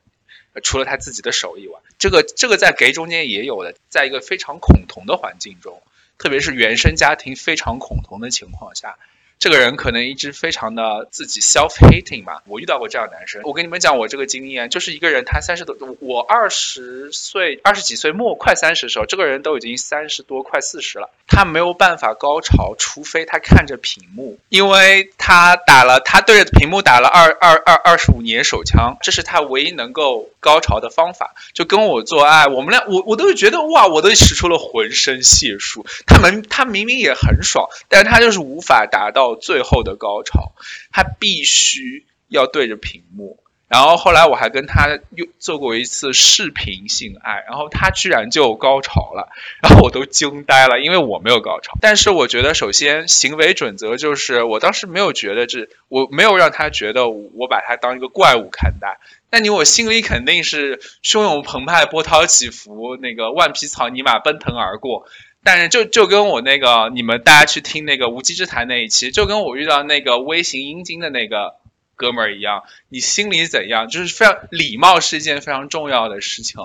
除了他自己的手以外，这个这个在 gay 中间也有的，在一个非常恐同的环境中，特别是原生家庭非常恐同的情况下。这个人可能一直非常的自己 self hating 吧，我遇到过这样的男生。我跟你们讲我这个经验，就是一个人他三十多，我二十岁二十几岁末快三十的时候，这个人都已经三十多快四十了，他没有办法高潮，除非他看着屏幕，因为他打了他对着屏幕打了二二二二十五年手枪，这是他唯一能够高潮的方法。就跟我做爱，我们俩我我都觉得哇，我都使出了浑身解数。他们他明明也很爽，但是他就是无法达到最后的高潮，他必须要对着屏幕。然后后来我还跟他又做过一次视频性爱，然后他居然就高潮了，然后我都惊呆了，因为我没有高潮。但是我觉得，首先行为准则就是，我当时没有觉得这，我没有让他觉得我把他当一个怪物看待。那你我心里肯定是汹涌澎湃、波涛起伏，那个万匹草泥马奔腾而过。但是就就跟我那个你们大家去听那个无稽之谈那一期，就跟我遇到那个微型阴茎的那个哥们儿一样，你心里怎样，就是非常礼貌是一件非常重要的事情。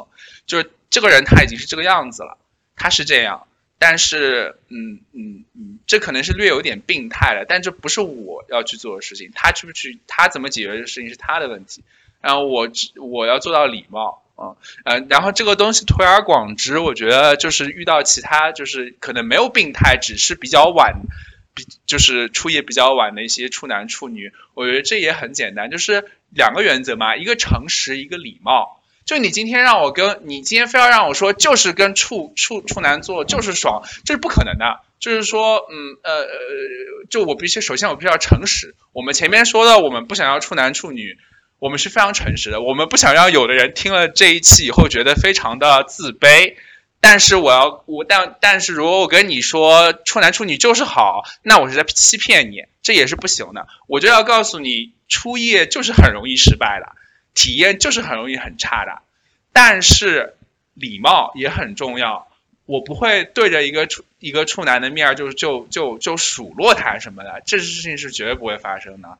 就是这个人他已经是这个样子了，他是这样，但是嗯嗯嗯，这可能是略有点病态了，但这不是我要去做的事情，他去不去，他怎么解决这事情是他的问题。然后我我要做到礼貌啊，呃，然后这个东西推而广之，我觉得就是遇到其他就是可能没有病态，只是比较晚，比就是出业比较晚的一些处男处女，我觉得这也很简单，就是两个原则嘛，一个诚实，一个礼貌。就你今天让我跟你今天非要让我说，就是跟处处处男做就是爽，这是不可能的。就是说，嗯呃呃，就我必须首先我必须要诚实。我们前面说的，我们不想要处男处女，我们是非常诚实的。我们不想让有的人听了这一期以后觉得非常的自卑。但是我要我但但是如果我跟你说处男处女就是好，那我是在欺骗你，这也是不行的。我就要告诉你，初夜就是很容易失败的，体验就是很容易很差的。但是礼貌也很重要，我不会对着一个处一个处男的面儿就就就就数落他什么的，这事情是绝对不会发生的。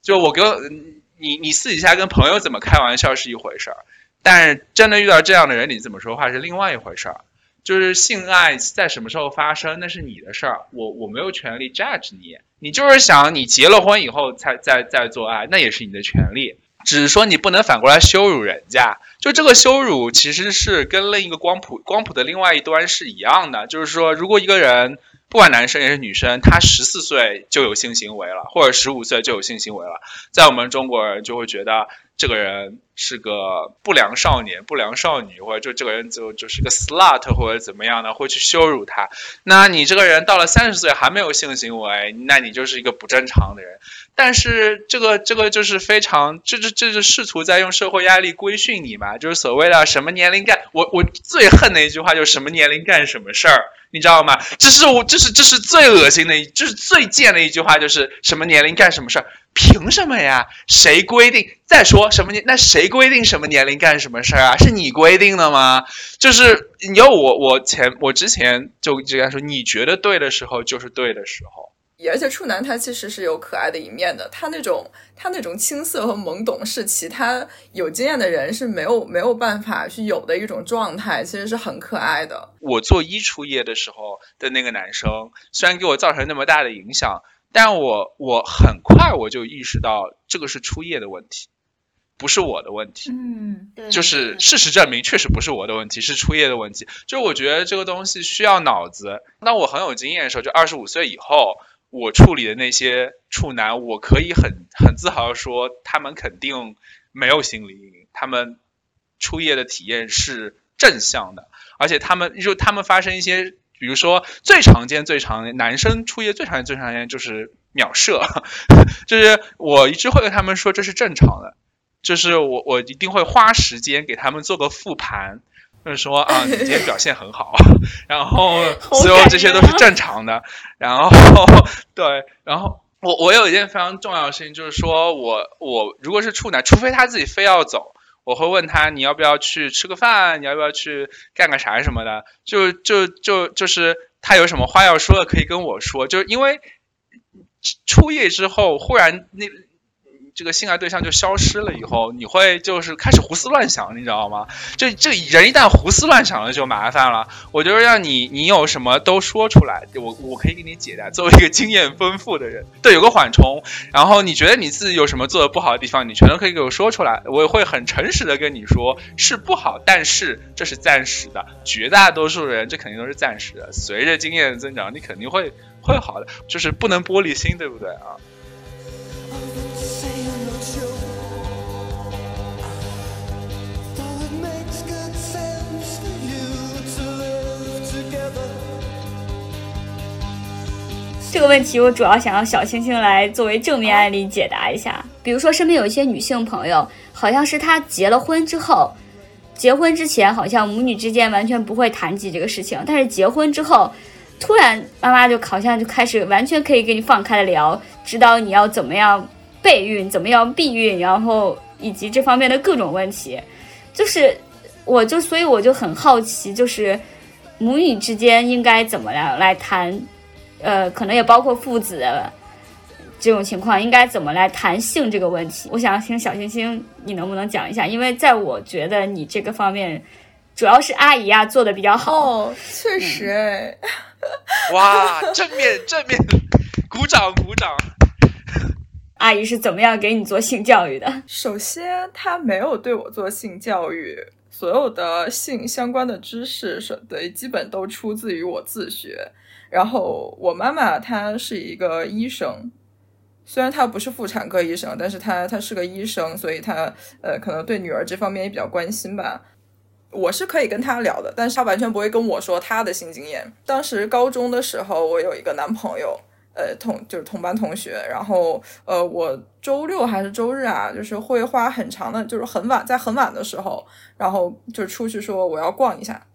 就我跟你你私底下跟朋友怎么开玩笑是一回事儿，但是真的遇到这样的人，你怎么说话是另外一回事儿。就是性爱在什么时候发生，那是你的事儿，我我没有权利 judge 你。你就是想你结了婚以后才再再做爱，那也是你的权利。只是说你不能反过来羞辱人家，就这个羞辱其实是跟另一个光谱光谱的另外一端是一样的。就是说，如果一个人不管男生也是女生，他十四岁就有性行为了，或者十五岁就有性行为了，在我们中国人就会觉得这个人是个不良少年、不良少女，或者就这个人就就是个 slut 或者怎么样的，会去羞辱他。那你这个人到了三十岁还没有性行为，那你就是一个不正常的人。但是这个这个就是非常，这这这是试图在用社会压力规训你嘛，就是所谓的什么年龄干，我我最恨的一句话就是什么年龄干什么事儿，你知道吗？这是我这是这是最恶心的一，这是最贱的一句话，就是什么年龄干什么事儿，凭什么呀？谁规定？再说什么年？那谁规定什么年龄干什么事儿啊？是你规定的吗？就是你要我我前我之前就之前说，你觉得对的时候就是对的时候。而且处男他其实是有可爱的一面的，他那种他那种青涩和懵懂是其他有经验的人是没有没有办法去有的一种状态，其实是很可爱的。我做一初业的时候的那个男生，虽然给我造成那么大的影响，但我我很快我就意识到这个是初夜的问题，不是我的问题。嗯，对，就是事实证明，确实不是我的问题，是初夜的问题。就我觉得这个东西需要脑子。当我很有经验的时候，就二十五岁以后，我处理的那些处男，我可以很很自豪的说，他们肯定没有心理阴影，他们初夜的体验是正向的，而且他们就他们发生一些，比如说最常见、最常见男生初夜最常见、最常见就是秒射，<laughs> 就是我一直会跟他们说这是正常的。就是我我一定会花时间给他们做个复盘，就是说啊，你今天表现很好，<laughs> 然后所有这些都是正常的，然后对，然后我我有一件非常重要的事情，就是说我我如果是处男，除非他自己非要走，我会问他你要不要去吃个饭，你要不要去干个啥什么的，就就就就是他有什么话要说的可以跟我说，就因为初夜之后忽然那。这个性爱对象就消失了以后，你会就是开始胡思乱想，你知道吗？这这人一旦胡思乱想了就麻烦了。我就是让你你有什么都说出来，我我可以给你解答。作为一个经验丰富的人，对，有个缓冲。然后你觉得你自己有什么做的不好的地方，你全都可以给我说出来，我也会很诚实的跟你说是不好，但是这是暂时的。绝大多数人这肯定都是暂时的，随着经验的增长，你肯定会会好的，就是不能玻璃心，对不对啊？这个问题我主要想要小星星来作为正面案例解答一下。比如说，身边有一些女性朋友，好像是她结了婚之后，结婚之前好像母女之间完全不会谈及这个事情，但是结婚之后，突然妈妈就好像就开始完全可以跟你放开的聊，指导你要怎么样备孕，怎么样避孕，然后以及这方面的各种问题。就是，我就所以我就很好奇，就是母女之间应该怎么样来谈，呃，可能也包括父子这种情况，应该怎么来谈性这个问题？我想听小星星，你能不能讲一下？因为在我觉得你这个方面，主要是阿姨啊做的比较好。哦，确实哎，哇，正面 <laughs> 正面，鼓掌鼓掌。阿姨是怎么样给你做性教育的？首先她没有对我做性教育，所有的性相关的知识是对，基本都出自于我自学。然后我妈妈她是一个医生，虽然她不是妇产科医生，但是她她是个医生，所以她呃可能对女儿这方面也比较关心吧。我是可以跟她聊的，但是她完全不会跟我说她的性经验。当时高中的时候，我有一个男朋友，呃，同就是同班同学，然后呃，我周六还是周日啊，就是会花很长的，就是很晚，在很晚的时候，然后就出去说我要逛一下。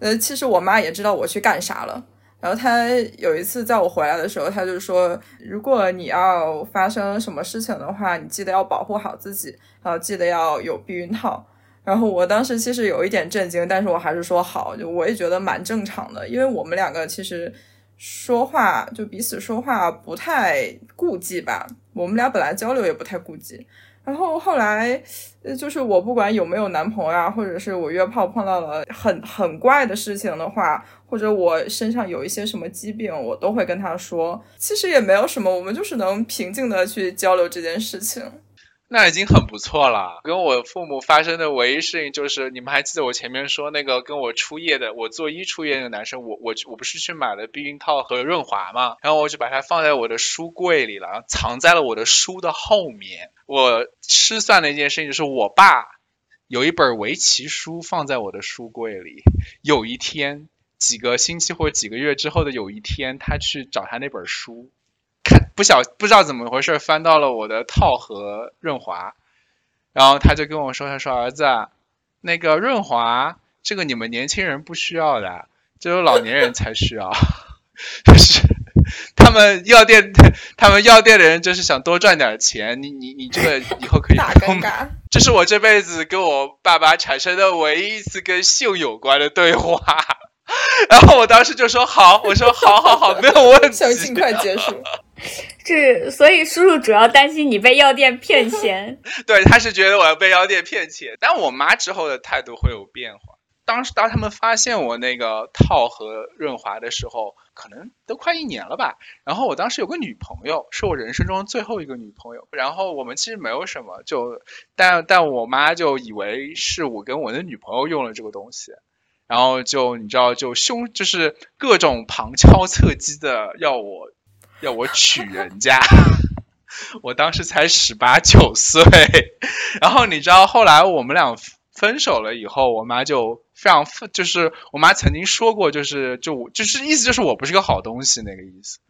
呃，其实我妈也知道我去干啥了。然后他有一次在我回来的时候，他就说，如果你要发生什么事情的话，你记得要保护好自己，然后记得要有避孕套。然后我当时其实有一点震惊，但是我还是说好，就我也觉得蛮正常的，因为我们两个其实说话就彼此说话不太顾忌吧，我们俩本来交流也不太顾忌。然后后来，就是我不管有没有男朋友啊，或者是我约炮碰到了很很怪的事情的话，或者我身上有一些什么疾病，我都会跟他说。其实也没有什么，我们就是能平静的去交流这件事情。那已经很不错了。跟我父母发生的唯一事情就是，你们还记得我前面说那个跟我初夜的，我做一初夜那个男生，我我我不是去买了避孕套和润滑嘛，然后我就把它放在我的书柜里了，藏在了我的书的后面。我失算的一件事情就是，我爸有一本围棋书放在我的书柜里，有一天几个星期或者几个月之后的有一天，他去找他那本书。看不晓不知道怎么回事，翻到了我的套盒润滑，然后他就跟我说：“他说儿子啊，那个润滑这个你们年轻人不需要的，只有老年人才需要。<laughs> 就是他们药店，他们药店的人就是想多赚点钱。你你你这个以后可以 <laughs> 大不用。这是我这辈子跟我爸爸产生的唯一一次跟性有关的对话。<laughs> 然后我当时就说好，我说好好好，没有问题。想尽快结束。这，所以叔叔主要担心你被药店骗钱。<laughs> 对，他是觉得我要被药店骗钱，但我妈之后的态度会有变化。当时当他们发现我那个套和润滑的时候，可能都快一年了吧。然后我当时有个女朋友，是我人生中最后一个女朋友。然后我们其实没有什么，就但但我妈就以为是我跟我的女朋友用了这个东西，然后就你知道就凶就是各种旁敲侧击的要我要我娶人家。<laughs> 我当时才十八九岁，然后你知道后来我们俩分手了以后，我妈就非常，就是我妈曾经说过，就是就我就是意思就是我不是个好东西那个意思，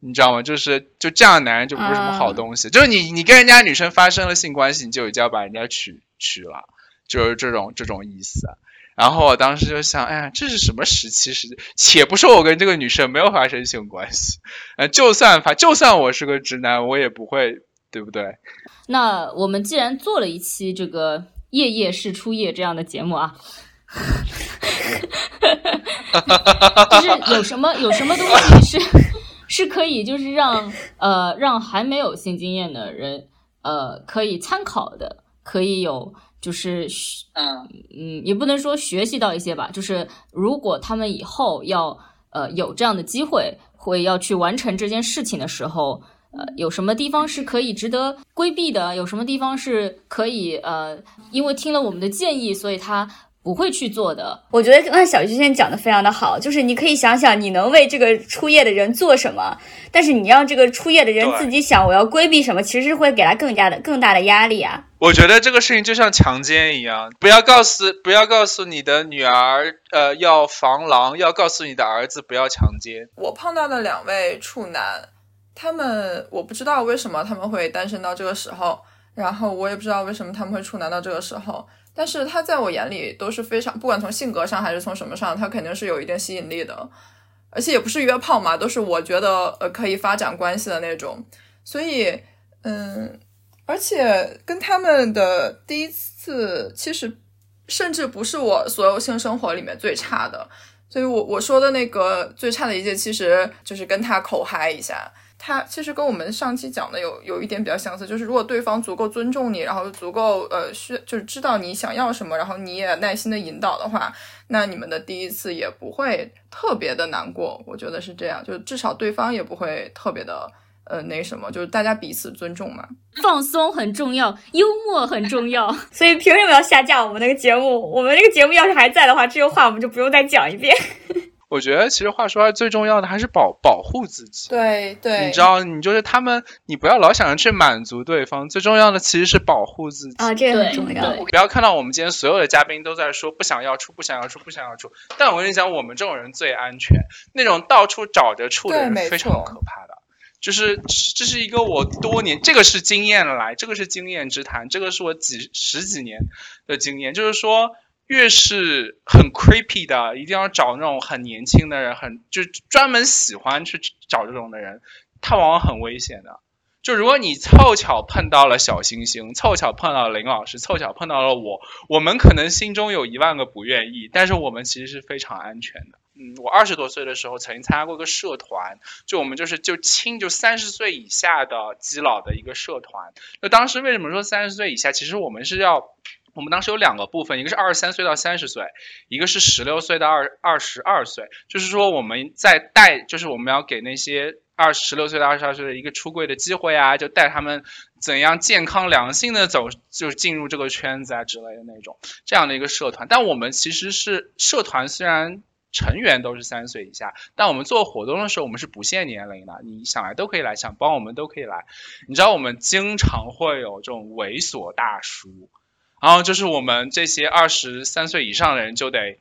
你知道吗？就是就这样的男人就不是什么好东西，就是你你跟人家女生发生了性关系，你就已经要把人家娶娶了，就是这种这种意思。然后我当时就想，哎呀，这是什么时期时？且不说我跟这个女生没有发生性关系，呃，就算发，就算我是个直男，我也不会，对不对？那我们既然做了一期这个夜夜是初夜这样的节目啊，<laughs> 就是有什么有什么东西是是可以就是让呃让还没有性经验的人呃可以参考的，可以有就是嗯嗯，也不能说学习到一些吧，就是如果他们以后要呃有这样的机会，会要去完成这件事情的时候，呃，有什么地方是可以值得规避的？有什么地方是可以呃，因为听了我们的建议，所以他不会去做的。我觉得刚才小徐先讲的非常的好，就是你可以想想你能为这个初夜的人做什么，但是你让这个初夜的人自己想我要规避什么，其实会给他更加的更大的压力啊。我觉得这个事情就像强奸一样，不要告诉不要告诉你的女儿，呃，要防狼，要告诉你的儿子不要强奸。我碰到的两位处男，他们我不知道为什么他们会单身到这个时候，然后我也不知道为什么他们会处男到这个时候，但是他在我眼里都是非常，不管从性格上还是从什么上，他肯定是有一定吸引力的，而且也不是约炮嘛，都是我觉得呃可以发展关系的那种，所以嗯，而且跟他们的第一次其实甚至不是我所有性生活里面最差的。所以我我说的那个最差的一届，其实就是跟他口嗨一下。他其实跟我们上期讲的有有一点比较相似，就是如果对方足够尊重你，然后足够呃需就是知道你想要什么，然后你也耐心的引导的话，那你们的第一次也不会特别的难过。我觉得是这样，就至少对方也不会特别的呃那什么，就是大家彼此尊重嘛。放松很重要，幽默很重要。<laughs> 所以凭什么要下架我们那个节目？我们这个节目要是还在的话，这个话我们就不用再讲一遍。我觉得其实话说来，最重要的还是保保护自己。对对，你知道，你就是他们，你不要老想着去满足对方，最重要的其实是保护自己。啊，这个很对重要。对不要看到我们今天所有的嘉宾都在说不想要处，不想要处，不想要处。但我跟你讲，我们这种人最安全，那种到处找着处的人非常可怕的。就是这是一个我多年，这个是经验来，这个是经验之谈，这个是我几十几年的经验。就是说，越是很 creepy 的，一定要找那种很年轻的人，很就专门喜欢去找这种的人，他往往很危险的。就如果你凑巧碰到了小星星，凑巧碰到了林老师，凑巧碰到了我，我们可能心中有一万个不愿意，但是我们其实是非常安全的。嗯，我二十多岁的时候曾经参加过一个社团，就我们就是就亲就三十岁以下的基佬的一个社团。那当时为什么说三十岁以下？其实我们是要。我们当时有两个部分，一个是二十三岁到三十岁，一个是十六岁到二二十二岁。就是说我们在带，就是我们要给那些二十六岁到二十二岁的一个出柜的机会啊，就带他们怎样健康良性的走，就是进入这个圈子啊之类的那种这样的一个社团。但我们其实是社团，虽然成员都是三十岁以下，但我们做活动的时候，我们是不限年龄的，你想来都可以来，想帮我们都可以来。你知道我们经常会有这种猥琐大叔。然后就是我们这些二十三岁以上的人就得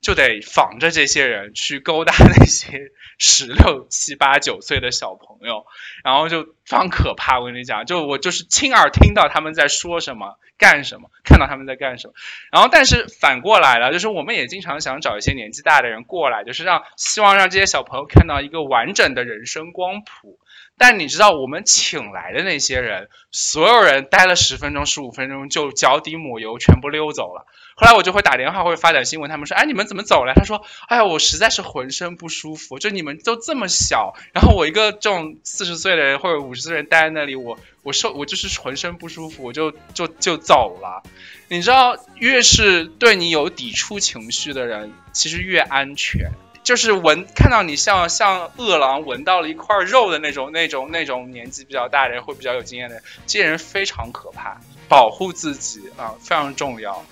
就得仿着这些人去勾搭那些十六七八九岁的小朋友，然后就非常可怕。我跟你讲，就我就是亲耳听到他们在说什么、干什么，看到他们在干什么。然后但是反过来了，就是我们也经常想找一些年纪大的人过来，就是让希望让这些小朋友看到一个完整的人生光谱。但你知道，我们请来的那些人，所有人待了十分钟、十五分钟就脚底抹油，全部溜走了。后来我就会打电话或者发短新闻，他们说：“哎，你们怎么走了？”他说：“哎呀，我实在是浑身不舒服，就你们都这么小，然后我一个这种四十岁的人或者五十岁的人待在那里，我我受我就是浑身不舒服，我就就就走了。你知道，越是对你有抵触情绪的人，其实越安全。”就是闻看到你像像饿狼闻到了一块肉的那种那种那种年纪比较大的人，会比较有经验的人，这些人非常可怕，保护自己啊非常重要。